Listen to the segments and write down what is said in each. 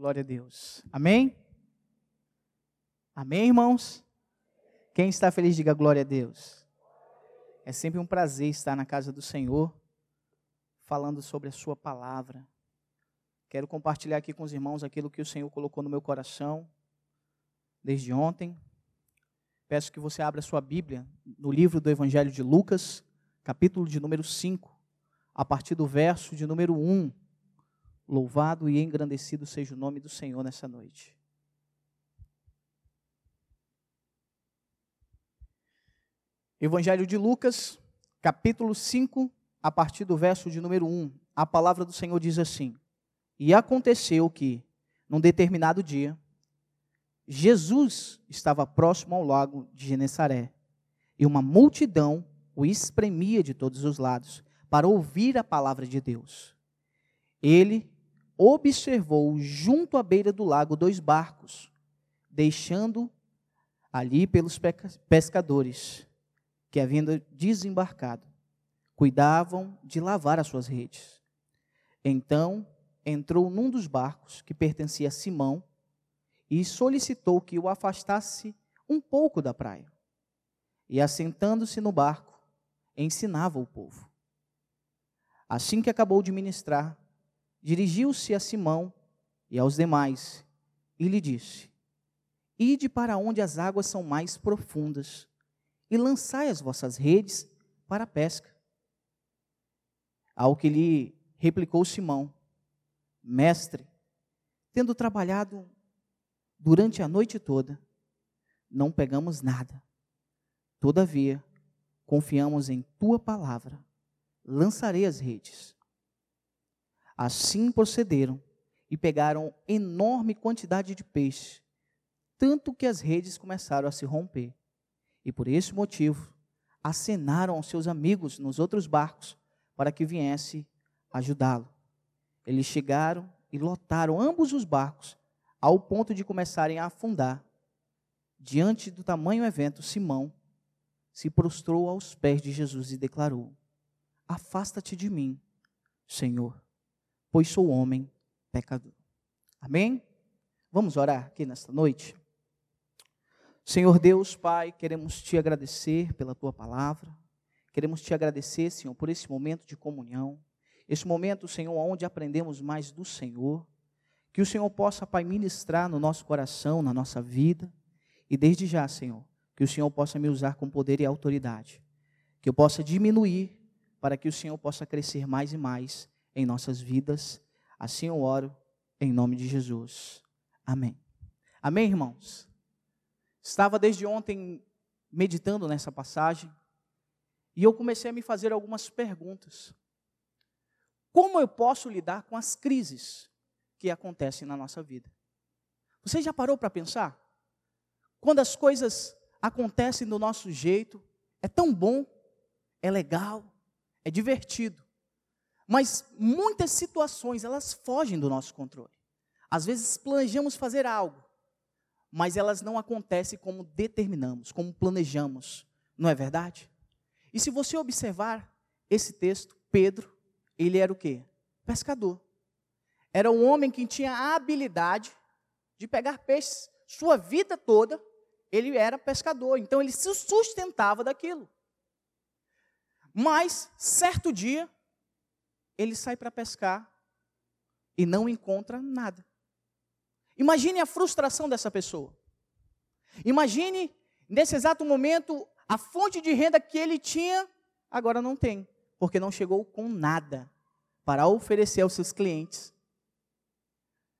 Glória a Deus. Amém? Amém, irmãos? Quem está feliz, diga glória a Deus. É sempre um prazer estar na casa do Senhor, falando sobre a Sua palavra. Quero compartilhar aqui com os irmãos aquilo que o Senhor colocou no meu coração desde ontem. Peço que você abra sua Bíblia no livro do Evangelho de Lucas, capítulo de número 5, a partir do verso de número 1. Louvado e engrandecido seja o nome do Senhor nessa noite. Evangelho de Lucas, capítulo 5, a partir do verso de número 1. A palavra do Senhor diz assim: E aconteceu que, num determinado dia, Jesus estava próximo ao lago de Genesaré, e uma multidão o espremia de todos os lados para ouvir a palavra de Deus. Ele observou junto à beira do lago dois barcos, deixando ali pelos pescadores que, havendo desembarcado, cuidavam de lavar as suas redes. Então entrou num dos barcos que pertencia a Simão e solicitou que o afastasse um pouco da praia. E assentando-se no barco, ensinava o povo. Assim que acabou de ministrar, dirigiu-se a Simão e aos demais e lhe disse: Ide para onde as águas são mais profundas e lançai as vossas redes para a pesca. Ao que lhe replicou Simão: Mestre, tendo trabalhado durante a noite toda, não pegamos nada. Todavia, confiamos em tua palavra. Lançarei as redes. Assim procederam e pegaram enorme quantidade de peixe, tanto que as redes começaram a se romper. E por esse motivo, acenaram aos seus amigos nos outros barcos para que viesse ajudá-lo. Eles chegaram e lotaram ambos os barcos, ao ponto de começarem a afundar. Diante do tamanho evento, Simão se prostrou aos pés de Jesus e declarou: Afasta-te de mim, Senhor, pois sou homem pecador. Amém? Vamos orar aqui nesta noite? Senhor Deus, Pai, queremos te agradecer pela tua palavra, queremos te agradecer, Senhor, por esse momento de comunhão, esse momento, Senhor, onde aprendemos mais do Senhor, que o Senhor possa, Pai, ministrar no nosso coração, na nossa vida, e desde já, Senhor, que o Senhor possa me usar com poder e autoridade, que eu possa diminuir para que o Senhor possa crescer mais e mais em nossas vidas. Assim eu oro em nome de Jesus. Amém. Amém, irmãos? Estava desde ontem meditando nessa passagem e eu comecei a me fazer algumas perguntas. Como eu posso lidar com as crises que acontecem na nossa vida? Você já parou para pensar? Quando as coisas acontecem do nosso jeito, é tão bom, é legal, é divertido. Mas muitas situações, elas fogem do nosso controle. Às vezes planejamos fazer algo, mas elas não acontecem como determinamos, como planejamos. Não é verdade? E se você observar esse texto, Pedro, ele era o quê? Pescador. Era um homem que tinha a habilidade de pegar peixes. Sua vida toda, ele era pescador. Então, ele se sustentava daquilo. Mas, certo dia, ele sai para pescar e não encontra nada. Imagine a frustração dessa pessoa. Imagine, nesse exato momento, a fonte de renda que ele tinha, agora não tem, porque não chegou com nada para oferecer aos seus clientes.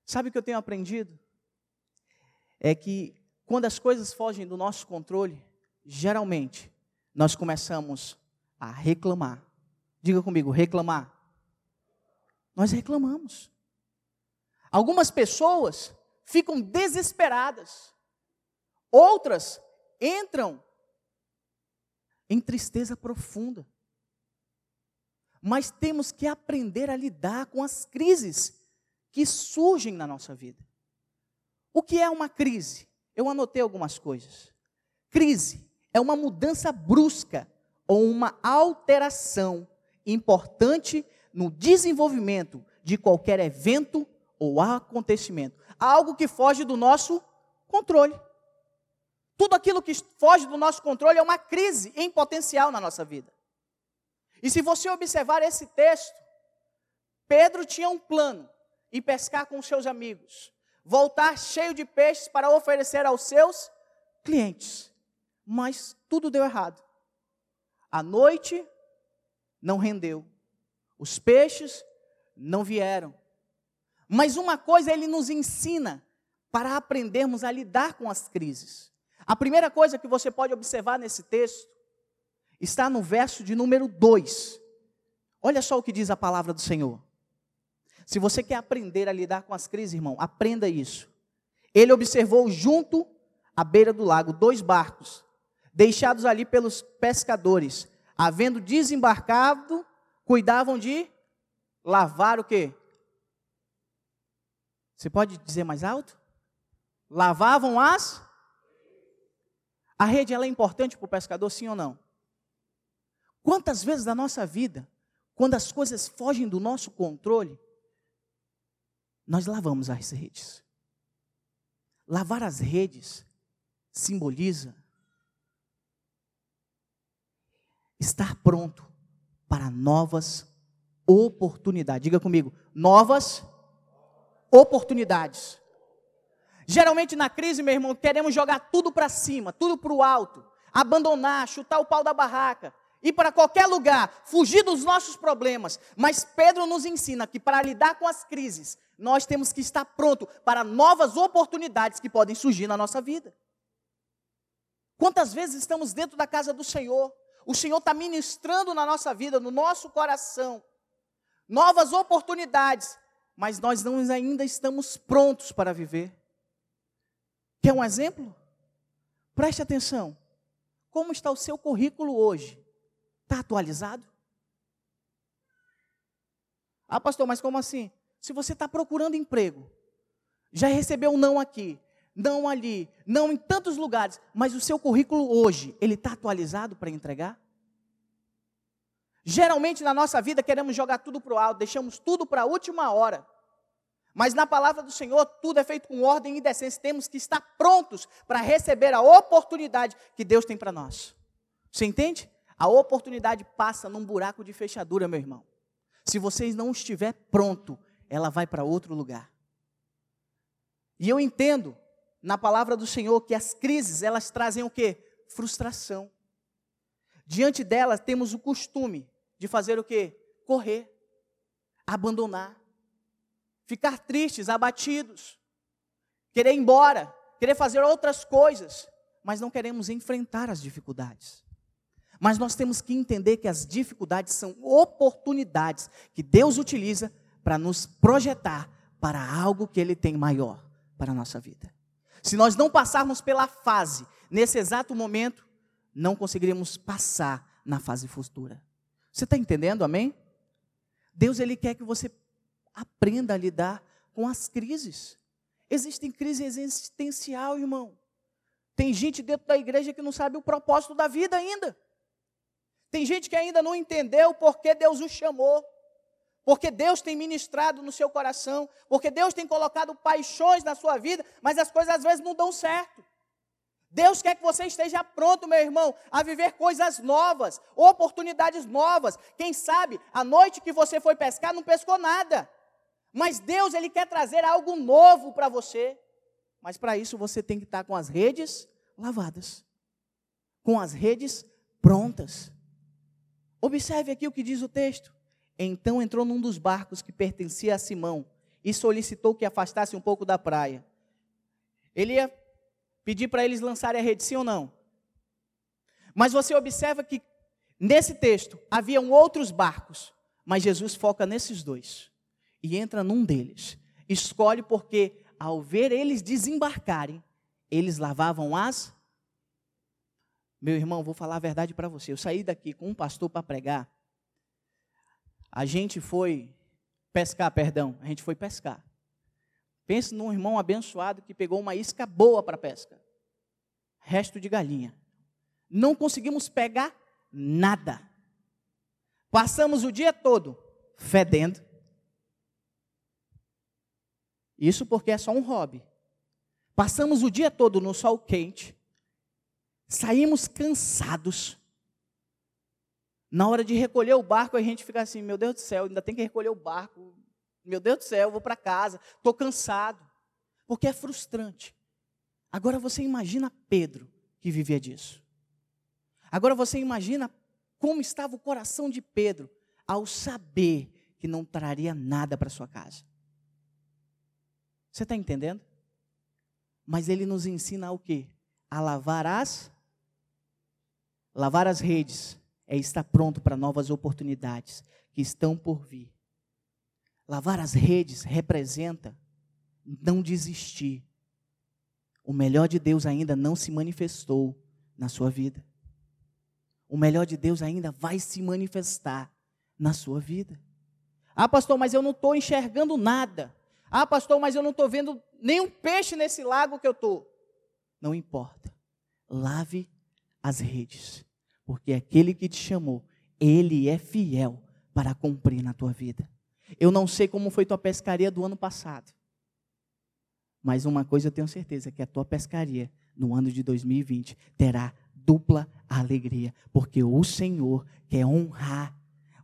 Sabe o que eu tenho aprendido? É que quando as coisas fogem do nosso controle, geralmente nós começamos a reclamar. Diga comigo, reclamar. Nós reclamamos. Algumas pessoas ficam desesperadas. Outras entram em tristeza profunda. Mas temos que aprender a lidar com as crises que surgem na nossa vida. O que é uma crise? Eu anotei algumas coisas. Crise é uma mudança brusca ou uma alteração importante no desenvolvimento de qualquer evento ou acontecimento, algo que foge do nosso controle. Tudo aquilo que foge do nosso controle é uma crise em potencial na nossa vida. E se você observar esse texto, Pedro tinha um plano: ir pescar com seus amigos, voltar cheio de peixes para oferecer aos seus clientes. Mas tudo deu errado. A noite não rendeu, os peixes não vieram. Mas uma coisa ele nos ensina para aprendermos a lidar com as crises. A primeira coisa que você pode observar nesse texto está no verso de número 2. Olha só o que diz a palavra do Senhor. Se você quer aprender a lidar com as crises, irmão, aprenda isso. Ele observou junto à beira do lago dois barcos, deixados ali pelos pescadores, havendo desembarcado, cuidavam de lavar o quê? Você pode dizer mais alto? Lavavam as A rede ela é importante para o pescador, sim ou não? Quantas vezes na nossa vida, quando as coisas fogem do nosso controle, nós lavamos as redes. Lavar as redes simboliza estar pronto para novas oportunidades. Diga comigo, novas oportunidades. Geralmente na crise, meu irmão, queremos jogar tudo para cima, tudo para o alto, abandonar, chutar o pau da barraca, ir para qualquer lugar, fugir dos nossos problemas. Mas Pedro nos ensina que para lidar com as crises, nós temos que estar pronto para novas oportunidades que podem surgir na nossa vida. Quantas vezes estamos dentro da casa do Senhor, o Senhor está ministrando na nossa vida, no nosso coração, novas oportunidades, mas nós não ainda estamos prontos para viver. Quer um exemplo? Preste atenção. Como está o seu currículo hoje? Está atualizado? Ah, pastor, mas como assim? Se você está procurando emprego, já recebeu um não aqui, não ali, não em tantos lugares, mas o seu currículo hoje, ele está atualizado para entregar? Geralmente na nossa vida queremos jogar tudo para o alto, deixamos tudo para a última hora. Mas na palavra do Senhor, tudo é feito com ordem e decência. Temos que estar prontos para receber a oportunidade que Deus tem para nós. Você entende? A oportunidade passa num buraco de fechadura, meu irmão. Se vocês não estiver pronto, ela vai para outro lugar. E eu entendo na palavra do Senhor que as crises, elas trazem o quê? Frustração. Diante delas temos o costume de fazer o quê? Correr, abandonar, ficar tristes, abatidos, querer ir embora, querer fazer outras coisas, mas não queremos enfrentar as dificuldades. Mas nós temos que entender que as dificuldades são oportunidades que Deus utiliza para nos projetar para algo que Ele tem maior para a nossa vida. Se nós não passarmos pela fase, nesse exato momento, não conseguiremos passar na fase futura. Você está entendendo, amém? Deus, Ele quer que você aprenda a lidar com as crises. Existem crises existencial, irmão. Tem gente dentro da igreja que não sabe o propósito da vida ainda. Tem gente que ainda não entendeu porque Deus o chamou. Porque Deus tem ministrado no seu coração, porque Deus tem colocado paixões na sua vida, mas as coisas às vezes não dão certo. Deus quer que você esteja pronto, meu irmão, a viver coisas novas, oportunidades novas. Quem sabe, a noite que você foi pescar, não pescou nada. Mas Deus, Ele quer trazer algo novo para você. Mas para isso você tem que estar com as redes lavadas, com as redes prontas. Observe aqui o que diz o texto. Então entrou num dos barcos que pertencia a Simão e solicitou que afastasse um pouco da praia. Ele ia pedir para eles lançarem a rede, sim ou não? Mas você observa que nesse texto haviam outros barcos, mas Jesus foca nesses dois e entra num deles. Escolhe porque, ao ver eles desembarcarem, eles lavavam as. Meu irmão, vou falar a verdade para você. Eu saí daqui com um pastor para pregar. A gente foi pescar, perdão, a gente foi pescar. Pense num irmão abençoado que pegou uma isca boa para pesca. Resto de galinha. Não conseguimos pegar nada. Passamos o dia todo fedendo, Isso porque é só um hobby. Passamos o dia todo no sol quente, saímos cansados. Na hora de recolher o barco, a gente fica assim: meu Deus do céu, ainda tem que recolher o barco. Meu Deus do céu, eu vou para casa, estou cansado. Porque é frustrante. Agora você imagina Pedro, que vivia disso. Agora você imagina como estava o coração de Pedro ao saber que não traria nada para sua casa. Você está entendendo? Mas ele nos ensina o quê? A lavar as lavar as redes é estar pronto para novas oportunidades que estão por vir. Lavar as redes representa não desistir. O melhor de Deus ainda não se manifestou na sua vida. O melhor de Deus ainda vai se manifestar na sua vida. Ah, pastor, mas eu não estou enxergando nada. Ah, pastor, mas eu não estou vendo nenhum peixe nesse lago que eu estou. Não importa. Lave as redes. Porque aquele que te chamou, ele é fiel para cumprir na tua vida. Eu não sei como foi tua pescaria do ano passado. Mas uma coisa eu tenho certeza, que a tua pescaria no ano de 2020 terá dupla alegria, porque o Senhor quer honrar,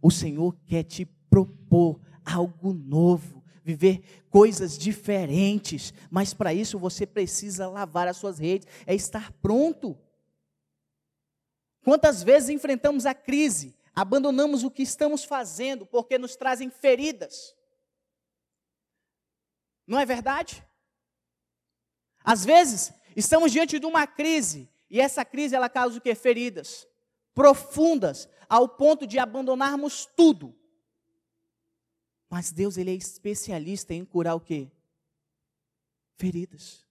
o Senhor quer te propor algo novo viver coisas diferentes, mas para isso você precisa lavar as suas redes, é estar pronto. Quantas vezes enfrentamos a crise, abandonamos o que estamos fazendo porque nos trazem feridas? Não é verdade? Às vezes, estamos diante de uma crise e essa crise ela causa o que? Feridas profundas, ao ponto de abandonarmos tudo mas Deus ele é especialista em curar o quê? Feridas.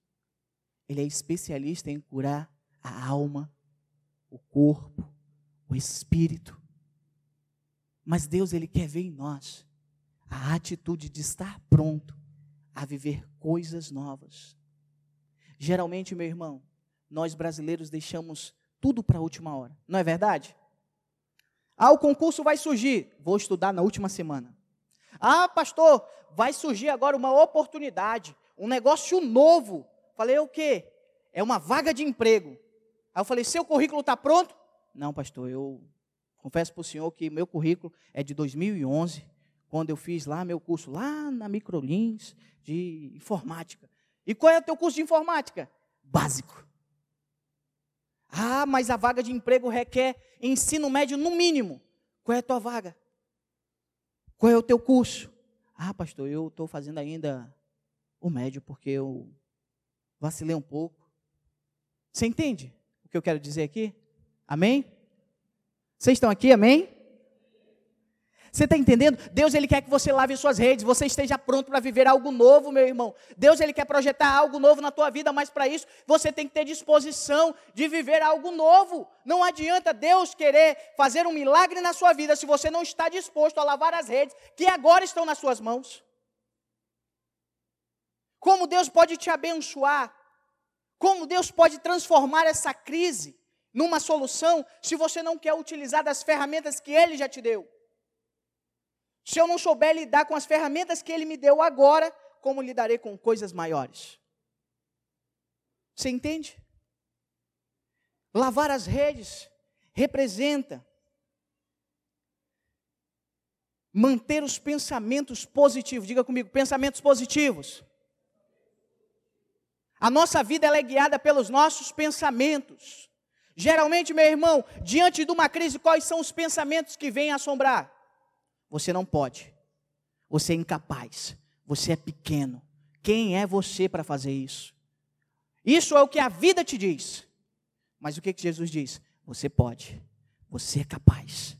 Ele é especialista em curar a alma, o corpo, o espírito. Mas Deus ele quer ver em nós a atitude de estar pronto a viver coisas novas. Geralmente, meu irmão, nós brasileiros deixamos tudo para a última hora. Não é verdade? Ah, o concurso vai surgir. Vou estudar na última semana. Ah, pastor, vai surgir agora uma oportunidade, um negócio novo. Falei, o quê? É uma vaga de emprego. Aí eu falei, seu currículo está pronto? Não, pastor, eu confesso para o senhor que meu currículo é de 2011, quando eu fiz lá meu curso, lá na Microlins, de informática. E qual é o teu curso de informática? Básico. Ah, mas a vaga de emprego requer ensino médio no mínimo. Qual é a tua vaga? Qual é o teu curso? Ah, pastor, eu estou fazendo ainda o médio porque eu vacilei um pouco. Você entende o que eu quero dizer aqui? Amém? Vocês estão aqui, amém? Você está entendendo? Deus ele quer que você lave suas redes, você esteja pronto para viver algo novo, meu irmão. Deus ele quer projetar algo novo na tua vida, mas para isso você tem que ter disposição de viver algo novo. Não adianta Deus querer fazer um milagre na sua vida se você não está disposto a lavar as redes que agora estão nas suas mãos. Como Deus pode te abençoar? Como Deus pode transformar essa crise numa solução se você não quer utilizar das ferramentas que ele já te deu? Se eu não souber lidar com as ferramentas que Ele me deu agora, como lidarei com coisas maiores? Você entende? Lavar as redes representa manter os pensamentos positivos. Diga comigo, pensamentos positivos. A nossa vida é guiada pelos nossos pensamentos. Geralmente, meu irmão, diante de uma crise, quais são os pensamentos que vêm assombrar? Você não pode. Você é incapaz. Você é pequeno. Quem é você para fazer isso? Isso é o que a vida te diz. Mas o que, que Jesus diz? Você pode. Você é capaz.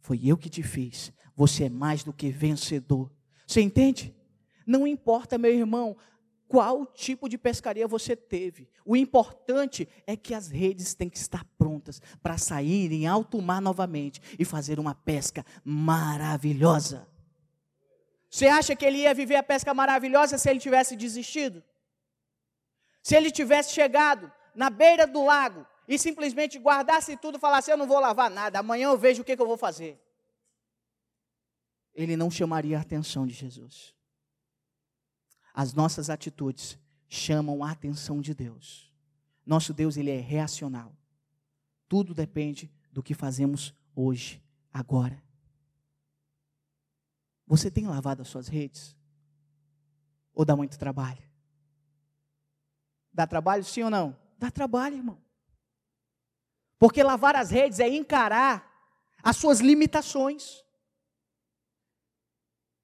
Foi eu que te fiz. Você é mais do que vencedor. Você entende? Não importa, meu irmão, qual tipo de pescaria você teve. O importante é que as redes têm que estar prontas para sair em alto mar novamente e fazer uma pesca maravilhosa. Você acha que ele ia viver a pesca maravilhosa se ele tivesse desistido? Se ele tivesse chegado na beira do lago e simplesmente guardasse tudo e falasse: Eu não vou lavar nada, amanhã eu vejo o que, que eu vou fazer. Ele não chamaria a atenção de Jesus. As nossas atitudes chamam a atenção de Deus. Nosso Deus, ele é reacional. Tudo depende do que fazemos hoje, agora. Você tem lavado as suas redes? Ou dá muito trabalho? Dá trabalho sim ou não? Dá trabalho, irmão. Porque lavar as redes é encarar as suas limitações.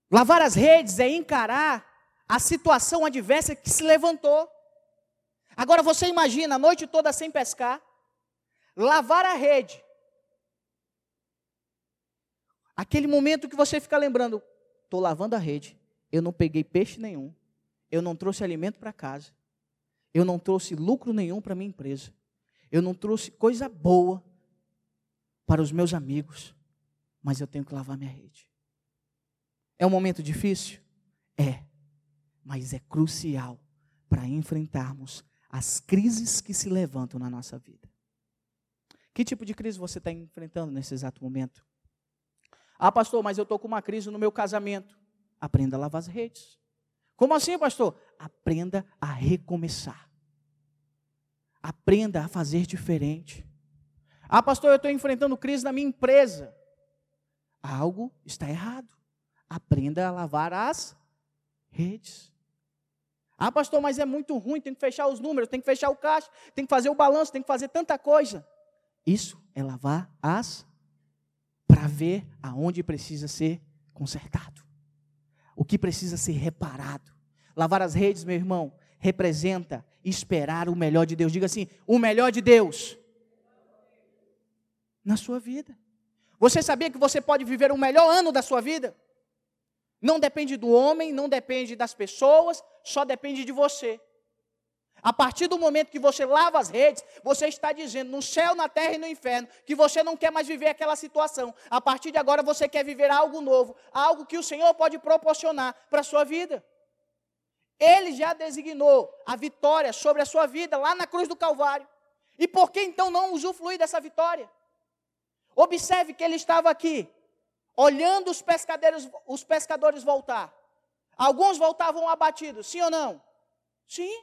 Lavar as redes é encarar a situação adversa que se levantou. Agora você imagina a noite toda sem pescar, lavar a rede. Aquele momento que você fica lembrando, estou lavando a rede, eu não peguei peixe nenhum, eu não trouxe alimento para casa, eu não trouxe lucro nenhum para minha empresa, eu não trouxe coisa boa para os meus amigos, mas eu tenho que lavar minha rede. É um momento difícil? É, mas é crucial para enfrentarmos as crises que se levantam na nossa vida. Que tipo de crise você está enfrentando nesse exato momento? Ah, pastor, mas eu estou com uma crise no meu casamento. Aprenda a lavar as redes. Como assim, pastor? Aprenda a recomeçar. Aprenda a fazer diferente. Ah, pastor, eu estou enfrentando crise na minha empresa. Algo está errado. Aprenda a lavar as redes. Ah, pastor, mas é muito ruim, tem que fechar os números, tem que fechar o caixa, tem que fazer o balanço, tem que fazer tanta coisa. Isso é lavar as para ver aonde precisa ser consertado. O que precisa ser reparado. Lavar as redes, meu irmão, representa esperar o melhor de Deus. Diga assim: o melhor de Deus na sua vida. Você sabia que você pode viver o melhor ano da sua vida? Não depende do homem, não depende das pessoas, só depende de você. A partir do momento que você lava as redes, você está dizendo no céu, na terra e no inferno que você não quer mais viver aquela situação. A partir de agora você quer viver algo novo, algo que o Senhor pode proporcionar para a sua vida. Ele já designou a vitória sobre a sua vida lá na cruz do Calvário. E por que então não usufruir dessa vitória? Observe que ele estava aqui, olhando os pescadores, os pescadores voltar. Alguns voltavam abatidos, sim ou não? Sim.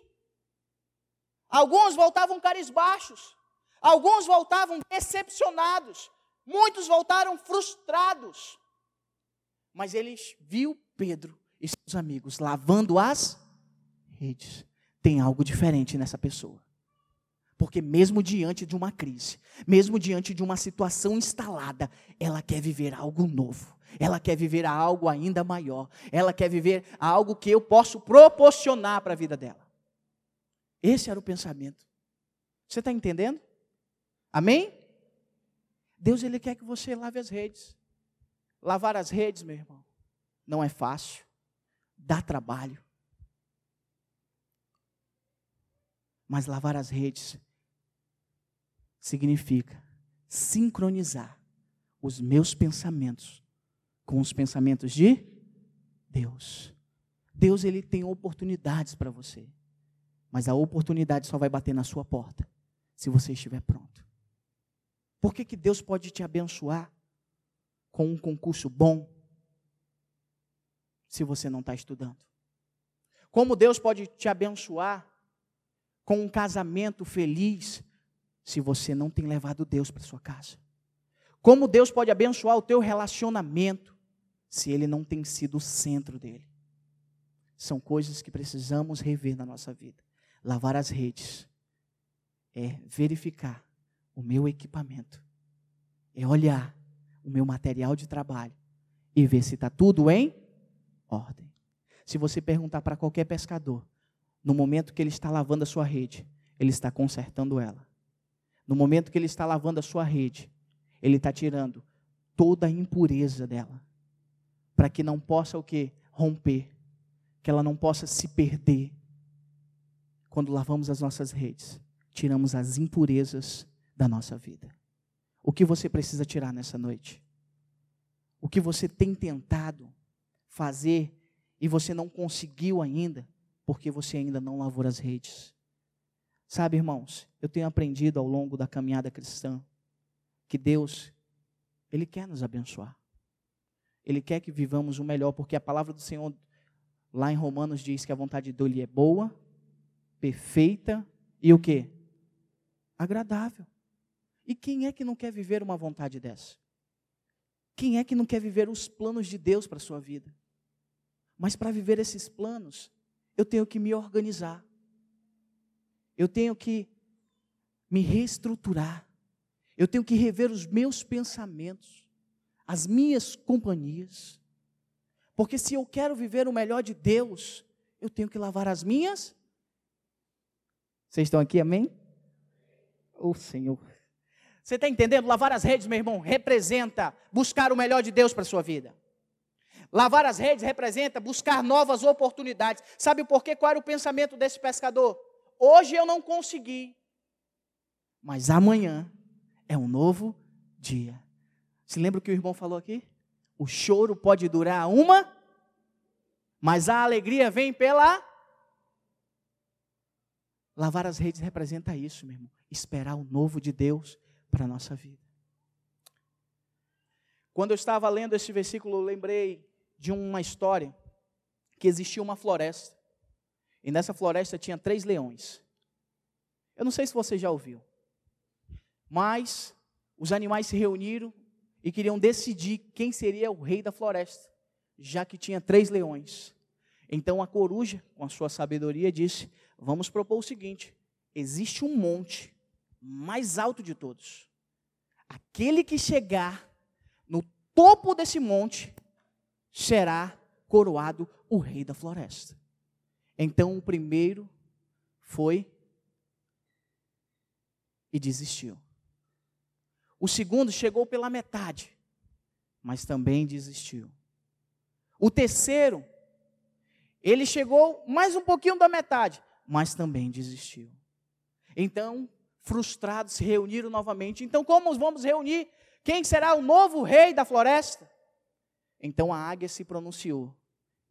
Alguns voltavam carisbaixos. Alguns voltavam decepcionados. Muitos voltaram frustrados. Mas eles viu Pedro e seus amigos lavando as redes. Tem algo diferente nessa pessoa. Porque mesmo diante de uma crise, mesmo diante de uma situação instalada, ela quer viver algo novo. Ela quer viver algo ainda maior. Ela quer viver algo que eu posso proporcionar para a vida dela. Esse era o pensamento. Você está entendendo? Amém? Deus ele quer que você lave as redes. Lavar as redes, meu irmão, não é fácil. Dá trabalho. Mas lavar as redes significa sincronizar os meus pensamentos com os pensamentos de Deus. Deus ele tem oportunidades para você. Mas a oportunidade só vai bater na sua porta se você estiver pronto. Por que, que Deus pode te abençoar com um concurso bom se você não está estudando? Como Deus pode te abençoar com um casamento feliz se você não tem levado Deus para sua casa? Como Deus pode abençoar o teu relacionamento se ele não tem sido o centro dele? São coisas que precisamos rever na nossa vida. Lavar as redes é verificar o meu equipamento, é olhar o meu material de trabalho e ver se está tudo em ordem. Se você perguntar para qualquer pescador, no momento que ele está lavando a sua rede, ele está consertando ela. No momento que ele está lavando a sua rede, ele está tirando toda a impureza dela, para que não possa o que romper, que ela não possa se perder. Quando lavamos as nossas redes, tiramos as impurezas da nossa vida. O que você precisa tirar nessa noite? O que você tem tentado fazer e você não conseguiu ainda? porque você ainda não lavou as redes. Sabe, irmãos, eu tenho aprendido ao longo da caminhada cristã que Deus, Ele quer nos abençoar. Ele quer que vivamos o melhor, porque a palavra do Senhor, Lá em Romanos diz que a vontade dele é boa, perfeita e o que? Agradável. E quem é que não quer viver uma vontade dessa? Quem é que não quer viver os planos de Deus para a sua vida? Mas para viver esses planos, eu tenho que me organizar. Eu tenho que me reestruturar. Eu tenho que rever os meus pensamentos, as minhas companhias. Porque se eu quero viver o melhor de Deus, eu tenho que lavar as minhas. Vocês estão aqui, amém? Ô oh, Senhor. Você está entendendo? Lavar as redes, meu irmão, representa buscar o melhor de Deus para a sua vida. Lavar as redes representa buscar novas oportunidades. Sabe por quê? Qual era o pensamento desse pescador? Hoje eu não consegui, mas amanhã é um novo dia. Se lembra o que o irmão falou aqui? O choro pode durar uma, mas a alegria vem pela. Lavar as redes representa isso, meu irmão. Esperar o novo de Deus para a nossa vida. Quando eu estava lendo esse versículo, eu lembrei de uma história que existia uma floresta. E nessa floresta tinha três leões. Eu não sei se você já ouviu. Mas os animais se reuniram e queriam decidir quem seria o rei da floresta, já que tinha três leões. Então a coruja, com a sua sabedoria, disse: Vamos propor o seguinte: existe um monte mais alto de todos. Aquele que chegar no topo desse monte será coroado o rei da floresta. Então o primeiro foi e desistiu. O segundo chegou pela metade, mas também desistiu. O terceiro, ele chegou mais um pouquinho da metade, mas também desistiu. Então, frustrados, se reuniram novamente. Então, como vamos reunir? Quem será o novo rei da floresta? Então a águia se pronunciou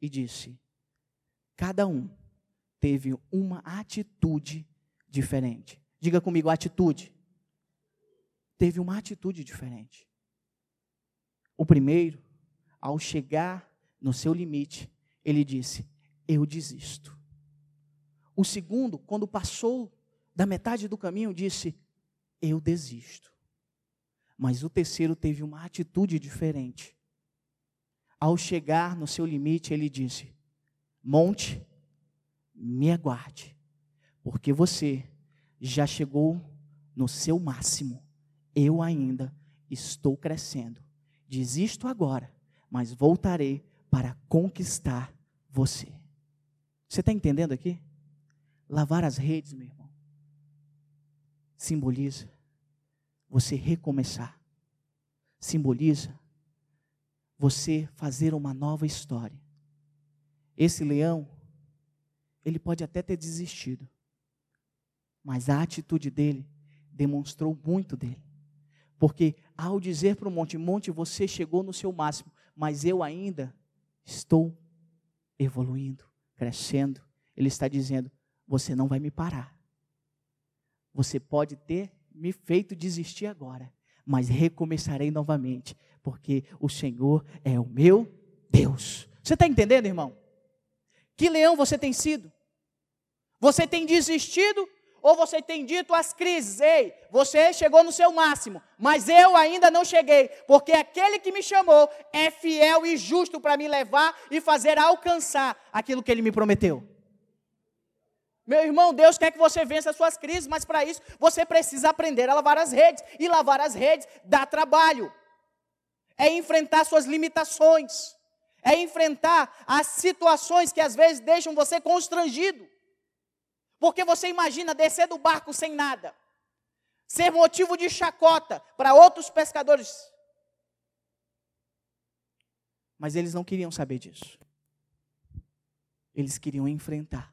e disse: Cada um teve uma atitude diferente. Diga comigo, atitude. Teve uma atitude diferente. O primeiro, ao chegar no seu limite, ele disse: Eu desisto. O segundo, quando passou da metade do caminho, disse: Eu desisto. Mas o terceiro teve uma atitude diferente. Ao chegar no seu limite, ele disse: Monte, me aguarde, porque você já chegou no seu máximo. Eu ainda estou crescendo. Desisto agora, mas voltarei para conquistar você. Você está entendendo aqui? Lavar as redes, meu irmão, simboliza você recomeçar. Simboliza você fazer uma nova história. Esse leão, ele pode até ter desistido, mas a atitude dele demonstrou muito dele. Porque ao dizer para o monte, monte, você chegou no seu máximo, mas eu ainda estou evoluindo, crescendo. Ele está dizendo: você não vai me parar. Você pode ter me feito desistir agora, mas recomeçarei novamente, porque o Senhor é o meu Deus. Você está entendendo, irmão? Que leão você tem sido? Você tem desistido ou você tem dito às crises: ei, você chegou no seu máximo, mas eu ainda não cheguei, porque aquele que me chamou é fiel e justo para me levar e fazer alcançar aquilo que ele me prometeu. Meu irmão, Deus quer que você vença as suas crises, mas para isso você precisa aprender a lavar as redes. E lavar as redes dá trabalho. É enfrentar suas limitações. É enfrentar as situações que às vezes deixam você constrangido. Porque você imagina descer do barco sem nada, ser motivo de chacota para outros pescadores. Mas eles não queriam saber disso. Eles queriam enfrentar.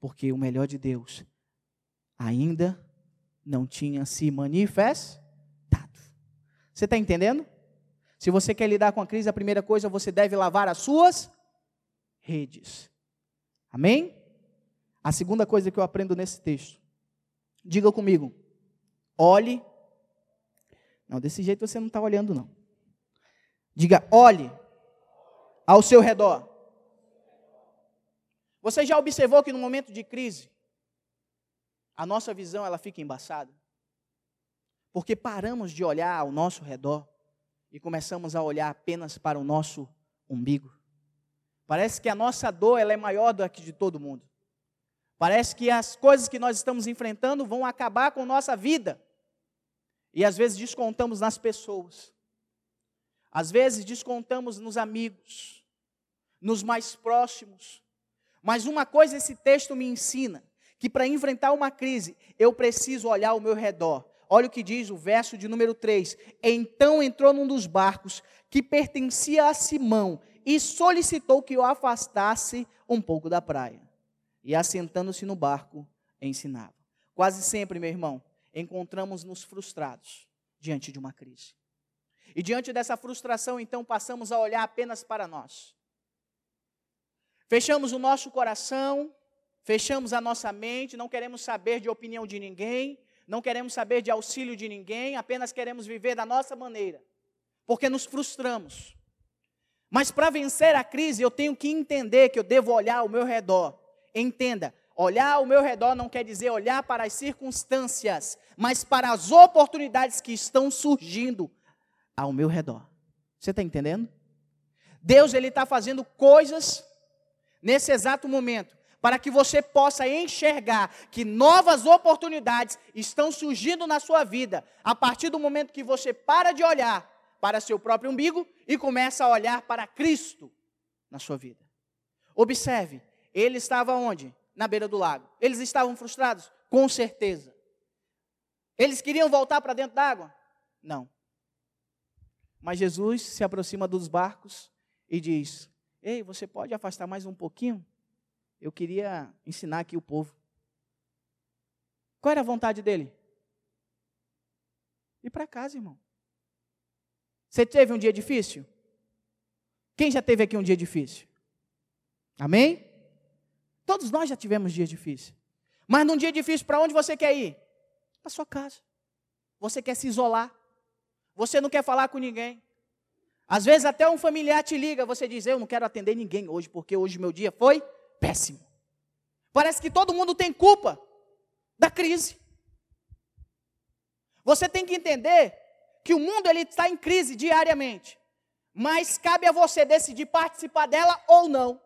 Porque o melhor de Deus ainda não tinha se manifestado. Você está entendendo? Se você quer lidar com a crise, a primeira coisa você deve lavar as suas redes. Amém? A segunda coisa que eu aprendo nesse texto. Diga comigo. Olhe. Não, desse jeito você não está olhando, não. Diga, olhe ao seu redor. Você já observou que no momento de crise, a nossa visão ela fica embaçada? Porque paramos de olhar ao nosso redor e começamos a olhar apenas para o nosso umbigo. Parece que a nossa dor ela é maior do que de todo mundo. Parece que as coisas que nós estamos enfrentando vão acabar com nossa vida. E às vezes descontamos nas pessoas. Às vezes descontamos nos amigos, nos mais próximos. Mas uma coisa esse texto me ensina, que para enfrentar uma crise, eu preciso olhar ao meu redor. Olha o que diz o verso de número 3. Então entrou num dos barcos que pertencia a Simão e solicitou que o afastasse um pouco da praia. E assentando-se no barco, ensinava. Quase sempre, meu irmão, encontramos-nos frustrados diante de uma crise. E diante dessa frustração, então, passamos a olhar apenas para nós. Fechamos o nosso coração, fechamos a nossa mente, não queremos saber de opinião de ninguém, não queremos saber de auxílio de ninguém, apenas queremos viver da nossa maneira, porque nos frustramos. Mas para vencer a crise, eu tenho que entender que eu devo olhar ao meu redor. Entenda, olhar ao meu redor não quer dizer olhar para as circunstâncias, mas para as oportunidades que estão surgindo ao meu redor. Você está entendendo? Deus ele está fazendo coisas nesse exato momento para que você possa enxergar que novas oportunidades estão surgindo na sua vida a partir do momento que você para de olhar para seu próprio umbigo e começa a olhar para Cristo na sua vida. Observe, ele estava onde? Na beira do lago. Eles estavam frustrados? Com certeza. Eles queriam voltar para dentro d'água? Não. Mas Jesus se aproxima dos barcos e diz: Ei, você pode afastar mais um pouquinho? Eu queria ensinar aqui o povo. Qual era a vontade dele? Ir para casa, irmão. Você teve um dia difícil? Quem já teve aqui um dia difícil? Amém? Todos nós já tivemos dias difíceis. Mas num dia difícil, para onde você quer ir? Para sua casa. Você quer se isolar. Você não quer falar com ninguém. Às vezes até um familiar te liga, você diz: "Eu não quero atender ninguém hoje, porque hoje meu dia foi péssimo". Parece que todo mundo tem culpa da crise. Você tem que entender que o mundo ele está em crise diariamente, mas cabe a você decidir participar dela ou não.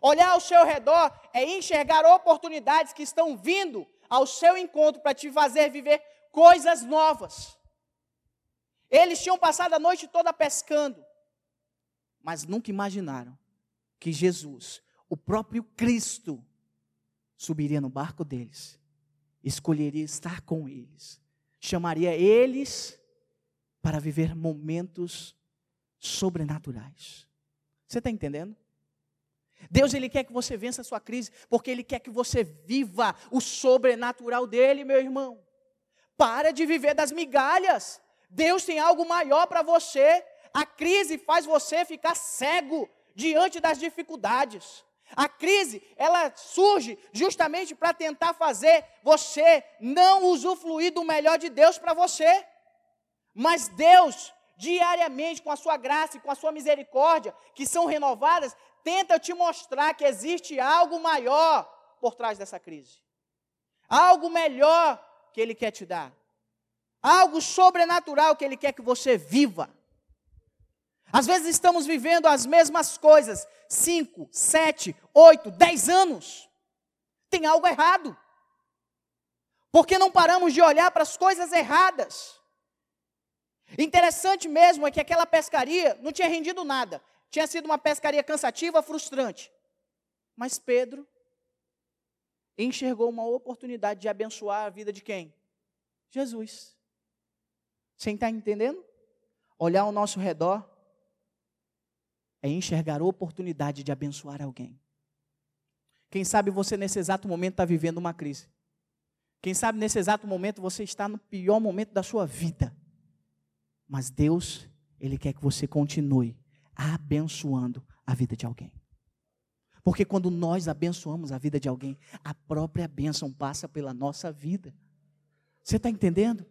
Olhar ao seu redor é enxergar oportunidades que estão vindo ao seu encontro para te fazer viver coisas novas. Eles tinham passado a noite toda pescando, mas nunca imaginaram que Jesus, o próprio Cristo, subiria no barco deles, escolheria estar com eles chamaria eles para viver momentos sobrenaturais. Você está entendendo? Deus ele quer que você vença a sua crise, porque ele quer que você viva o sobrenatural dele, meu irmão. Para de viver das migalhas. Deus tem algo maior para você. A crise faz você ficar cego diante das dificuldades. A crise, ela surge justamente para tentar fazer você não usufruir do melhor de Deus para você. Mas Deus, diariamente, com a sua graça e com a sua misericórdia, que são renovadas, tenta te mostrar que existe algo maior por trás dessa crise. Algo melhor que Ele quer te dar. Algo sobrenatural que Ele quer que você viva. Às vezes estamos vivendo as mesmas coisas, 5, 7, 8, 10 anos. Tem algo errado. Porque não paramos de olhar para as coisas erradas. Interessante mesmo é que aquela pescaria não tinha rendido nada. Tinha sido uma pescaria cansativa, frustrante. Mas Pedro enxergou uma oportunidade de abençoar a vida de quem? Jesus. Você está entendendo? Olhar ao nosso redor é enxergar a oportunidade de abençoar alguém. Quem sabe você nesse exato momento está vivendo uma crise. Quem sabe nesse exato momento você está no pior momento da sua vida. Mas Deus, Ele quer que você continue abençoando a vida de alguém. Porque quando nós abençoamos a vida de alguém, a própria bênção passa pela nossa vida. Você está entendendo?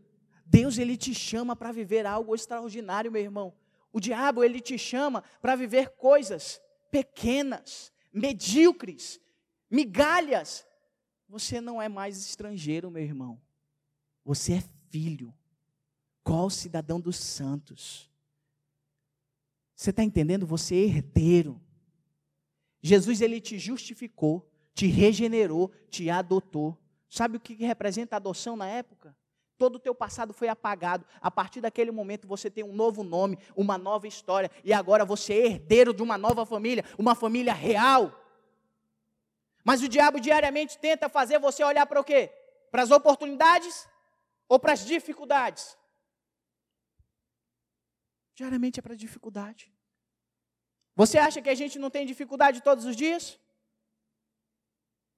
Deus, Ele te chama para viver algo extraordinário, meu irmão. O diabo, ele te chama para viver coisas pequenas, medíocres, migalhas. Você não é mais estrangeiro, meu irmão. Você é filho. Qual cidadão dos santos? Você está entendendo? Você é herdeiro. Jesus, ele te justificou, te regenerou, te adotou. Sabe o que representa a adoção na época? Todo o teu passado foi apagado. A partir daquele momento você tem um novo nome, uma nova história. E agora você é herdeiro de uma nova família, uma família real. Mas o diabo diariamente tenta fazer você olhar para o quê? Para as oportunidades ou para as dificuldades? Diariamente é para dificuldade. Você acha que a gente não tem dificuldade todos os dias?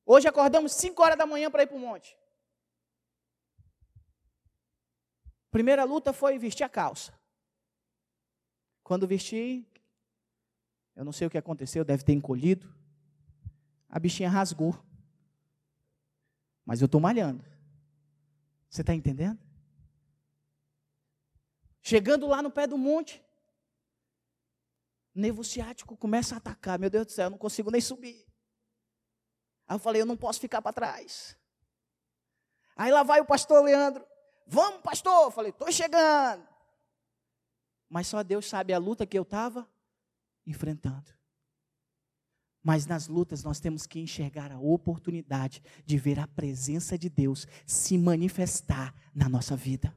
Hoje acordamos 5 horas da manhã para ir para o monte. Primeira luta foi vestir a calça. Quando vesti, eu não sei o que aconteceu, deve ter encolhido. A bichinha rasgou. Mas eu estou malhando. Você está entendendo? Chegando lá no pé do monte, nervo ciático começa a atacar. Meu Deus do céu, eu não consigo nem subir. Aí eu falei, eu não posso ficar para trás. Aí lá vai o pastor Leandro. Vamos, pastor. Eu falei, estou chegando. Mas só Deus sabe a luta que eu estava enfrentando. Mas nas lutas nós temos que enxergar a oportunidade de ver a presença de Deus se manifestar na nossa vida.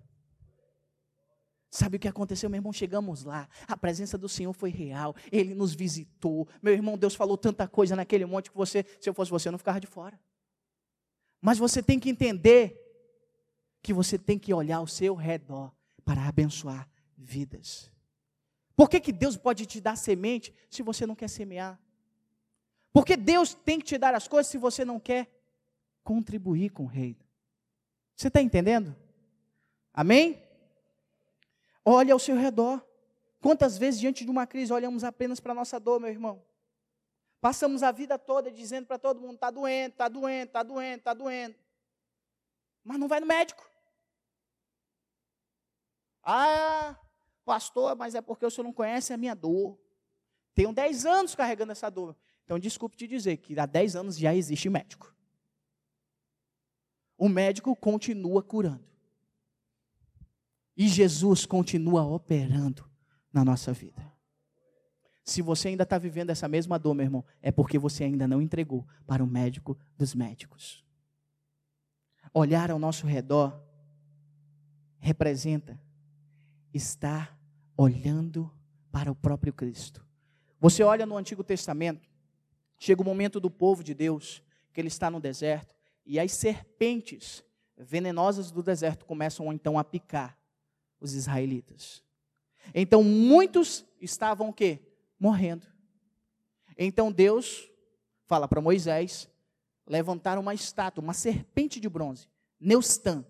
Sabe o que aconteceu, meu irmão? Chegamos lá, a presença do Senhor foi real, Ele nos visitou. Meu irmão, Deus falou tanta coisa naquele monte que você, se eu fosse você, eu não ficava de fora. Mas você tem que entender que você tem que olhar ao seu redor para abençoar vidas. Por que, que Deus pode te dar semente se você não quer semear? Por que Deus tem que te dar as coisas se você não quer contribuir com o reino? Você está entendendo? Amém? Olhe ao seu redor. Quantas vezes, diante de uma crise, olhamos apenas para a nossa dor, meu irmão? Passamos a vida toda dizendo para todo mundo: está doendo, está doendo, está doendo, está doendo. Mas não vai no médico. Ah, pastor, mas é porque o senhor não conhece a minha dor. Tenho 10 anos carregando essa dor. Então, desculpe te dizer que há 10 anos já existe médico. O médico continua curando. E Jesus continua operando na nossa vida. Se você ainda está vivendo essa mesma dor, meu irmão, é porque você ainda não entregou para o médico dos médicos. Olhar ao nosso redor representa estar olhando para o próprio Cristo. Você olha no Antigo Testamento, chega o momento do povo de Deus, que ele está no deserto, e as serpentes venenosas do deserto começam então a picar os israelitas. Então muitos estavam o quê? Morrendo. Então Deus fala para Moisés levantar uma estátua, uma serpente de bronze, Neustã.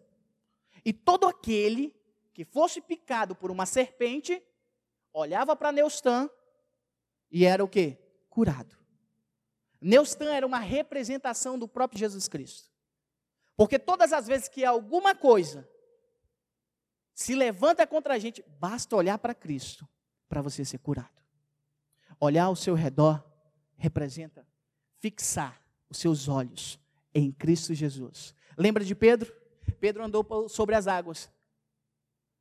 E todo aquele que fosse picado por uma serpente olhava para Neustã e era o quê? Curado. Neustã era uma representação do próprio Jesus Cristo. Porque todas as vezes que alguma coisa se levanta contra a gente, basta olhar para Cristo para você ser curado. Olhar ao seu redor representa fixar os seus olhos em Cristo Jesus. Lembra de Pedro? Pedro andou sobre as águas.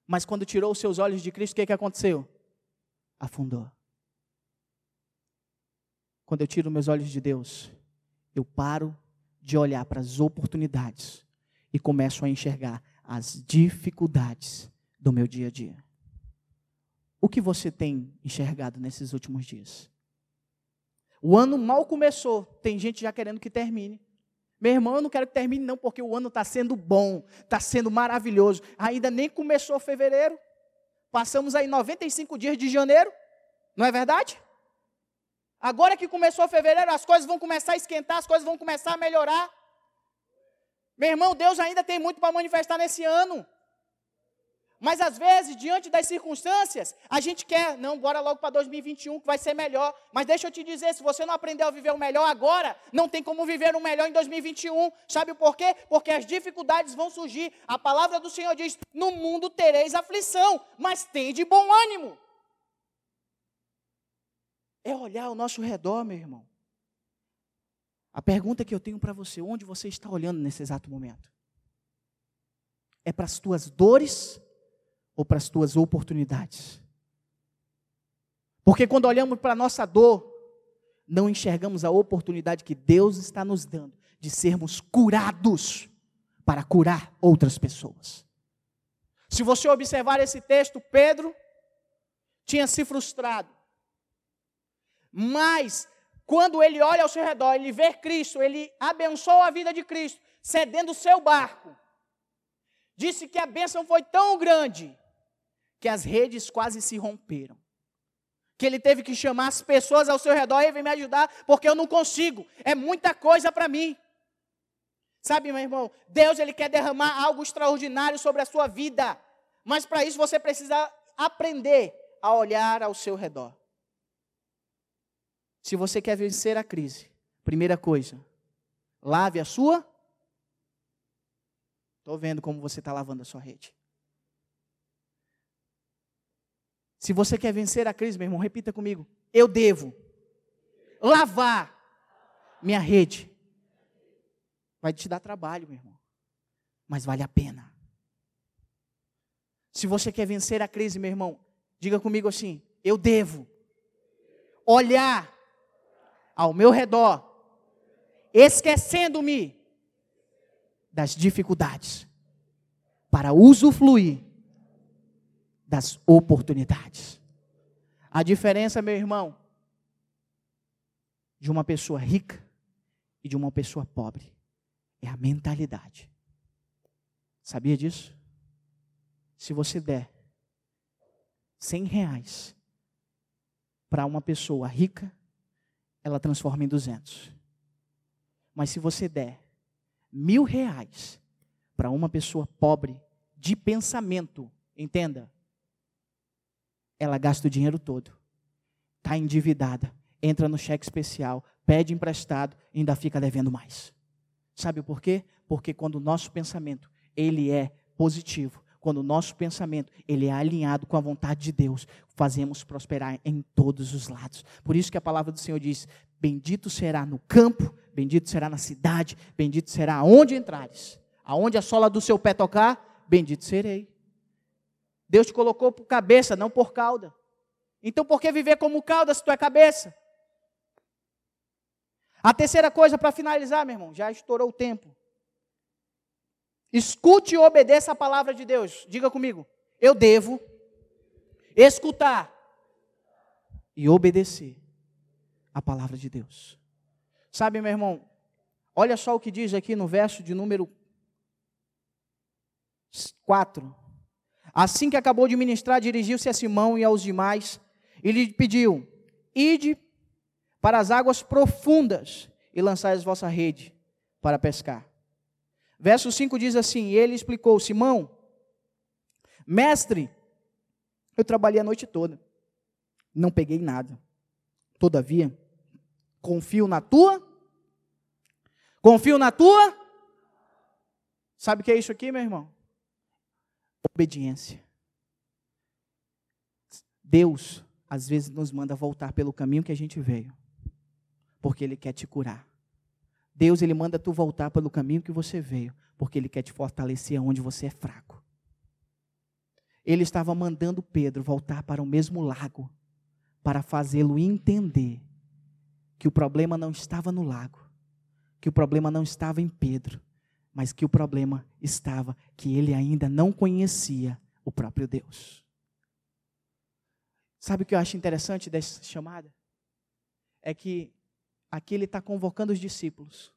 Mas quando tirou os seus olhos de Cristo, o que, que aconteceu? Afundou. Quando eu tiro meus olhos de Deus, eu paro de olhar para as oportunidades e começo a enxergar as dificuldades do meu dia a dia. O que você tem enxergado nesses últimos dias? O ano mal começou, tem gente já querendo que termine. Meu irmão, eu não quero que termine, não, porque o ano está sendo bom, está sendo maravilhoso. Ainda nem começou fevereiro. Passamos aí 95 dias de janeiro, não é verdade? Agora que começou fevereiro, as coisas vão começar a esquentar, as coisas vão começar a melhorar. Meu irmão, Deus ainda tem muito para manifestar nesse ano. Mas às vezes, diante das circunstâncias, a gente quer, não, bora logo para 2021 que vai ser melhor. Mas deixa eu te dizer, se você não aprendeu a viver o melhor agora, não tem como viver o melhor em 2021. Sabe por quê? Porque as dificuldades vão surgir. A palavra do Senhor diz: "No mundo tereis aflição, mas tem de bom ânimo". É olhar ao nosso redor, meu irmão. A pergunta que eu tenho para você, onde você está olhando nesse exato momento? É para as tuas dores ou para as tuas oportunidades? Porque quando olhamos para a nossa dor, não enxergamos a oportunidade que Deus está nos dando de sermos curados para curar outras pessoas. Se você observar esse texto, Pedro tinha se frustrado. Mas quando ele olha ao seu redor, ele vê Cristo, ele abençoa a vida de Cristo, cedendo o seu barco. Disse que a bênção foi tão grande que as redes quase se romperam. Que ele teve que chamar as pessoas ao seu redor e vem me ajudar, porque eu não consigo. É muita coisa para mim. Sabe, meu irmão, Deus ele quer derramar algo extraordinário sobre a sua vida. Mas para isso você precisa aprender a olhar ao seu redor. Se você quer vencer a crise, primeira coisa, lave a sua. Estou vendo como você está lavando a sua rede. Se você quer vencer a crise, meu irmão, repita comigo. Eu devo lavar minha rede. Vai te dar trabalho, meu irmão. Mas vale a pena. Se você quer vencer a crise, meu irmão, diga comigo assim: eu devo olhar ao meu redor, esquecendo-me das dificuldades, para usufruir das oportunidades. A diferença, meu irmão, de uma pessoa rica e de uma pessoa pobre é a mentalidade. Sabia disso? Se você der 100 reais para uma pessoa rica ela transforma em 200. Mas se você der mil reais para uma pessoa pobre de pensamento, entenda, ela gasta o dinheiro todo, está endividada, entra no cheque especial, pede emprestado e ainda fica devendo mais. Sabe por quê? Porque quando o nosso pensamento ele é positivo, quando o nosso pensamento ele é alinhado com a vontade de Deus, fazemos prosperar em todos os lados. Por isso que a palavra do Senhor diz: Bendito será no campo, bendito será na cidade, bendito será aonde entrares. Aonde a sola do seu pé tocar, bendito serei. Deus te colocou por cabeça, não por cauda. Então por que viver como cauda se tu é cabeça? A terceira coisa para finalizar, meu irmão, já estourou o tempo. Escute e obedeça a palavra de Deus. Diga comigo. Eu devo escutar e obedecer a palavra de Deus. Sabe, meu irmão, olha só o que diz aqui no verso de número 4. Assim que acabou de ministrar, dirigiu-se a Simão e aos demais e lhe pediu: Ide para as águas profundas e lançai a vossa rede para pescar. Verso 5 diz assim: Ele explicou, Simão, mestre, eu trabalhei a noite toda, não peguei nada. Todavia, confio na tua, confio na tua. Sabe o que é isso aqui, meu irmão? Obediência. Deus, às vezes, nos manda voltar pelo caminho que a gente veio, porque Ele quer te curar. Deus ele manda tu voltar pelo caminho que você veio, porque ele quer te fortalecer onde você é fraco. Ele estava mandando Pedro voltar para o mesmo lago para fazê-lo entender que o problema não estava no lago, que o problema não estava em Pedro, mas que o problema estava que ele ainda não conhecia o próprio Deus. Sabe o que eu acho interessante dessa chamada? É que Aqui ele está convocando os discípulos.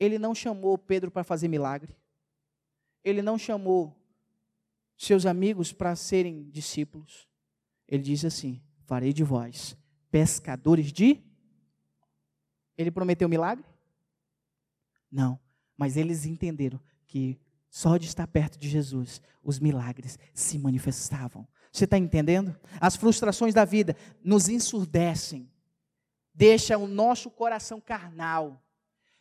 Ele não chamou Pedro para fazer milagre. Ele não chamou seus amigos para serem discípulos. Ele diz assim: Farei de vós pescadores de. Ele prometeu milagre? Não, mas eles entenderam que só de estar perto de Jesus, os milagres se manifestavam. Você está entendendo? As frustrações da vida nos ensurdecem deixa o nosso coração carnal,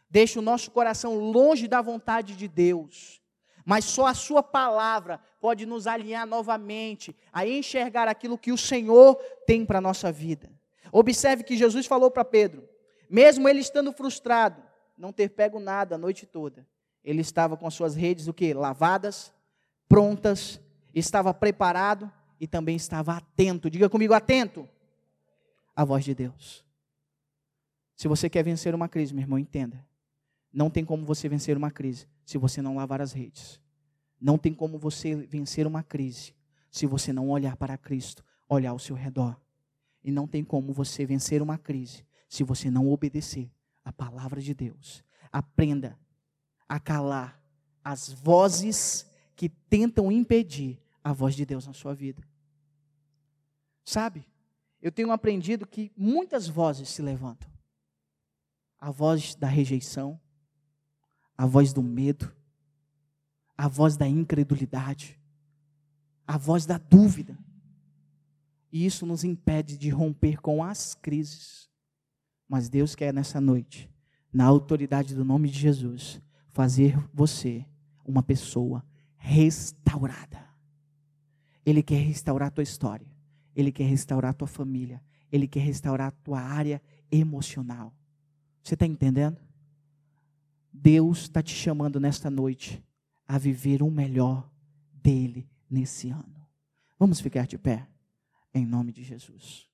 deixa o nosso coração longe da vontade de Deus. Mas só a Sua palavra pode nos alinhar novamente a enxergar aquilo que o Senhor tem para a nossa vida. Observe que Jesus falou para Pedro: Mesmo ele estando frustrado, não ter pego nada a noite toda, ele estava com as suas redes o que? Lavadas, prontas, estava preparado e também estava atento. Diga comigo, atento à voz de Deus. Se você quer vencer uma crise, meu irmão, entenda. Não tem como você vencer uma crise se você não lavar as redes. Não tem como você vencer uma crise se você não olhar para Cristo, olhar ao seu redor. E não tem como você vencer uma crise se você não obedecer a palavra de Deus. Aprenda a calar as vozes que tentam impedir a voz de Deus na sua vida. Sabe? Eu tenho aprendido que muitas vozes se levantam. A voz da rejeição, a voz do medo, a voz da incredulidade, a voz da dúvida. E isso nos impede de romper com as crises. Mas Deus quer nessa noite, na autoridade do nome de Jesus, fazer você uma pessoa restaurada. Ele quer restaurar a tua história. Ele quer restaurar a tua família. Ele quer restaurar a tua área emocional. Você está entendendo? Deus está te chamando nesta noite a viver o melhor dele nesse ano. Vamos ficar de pé, em nome de Jesus.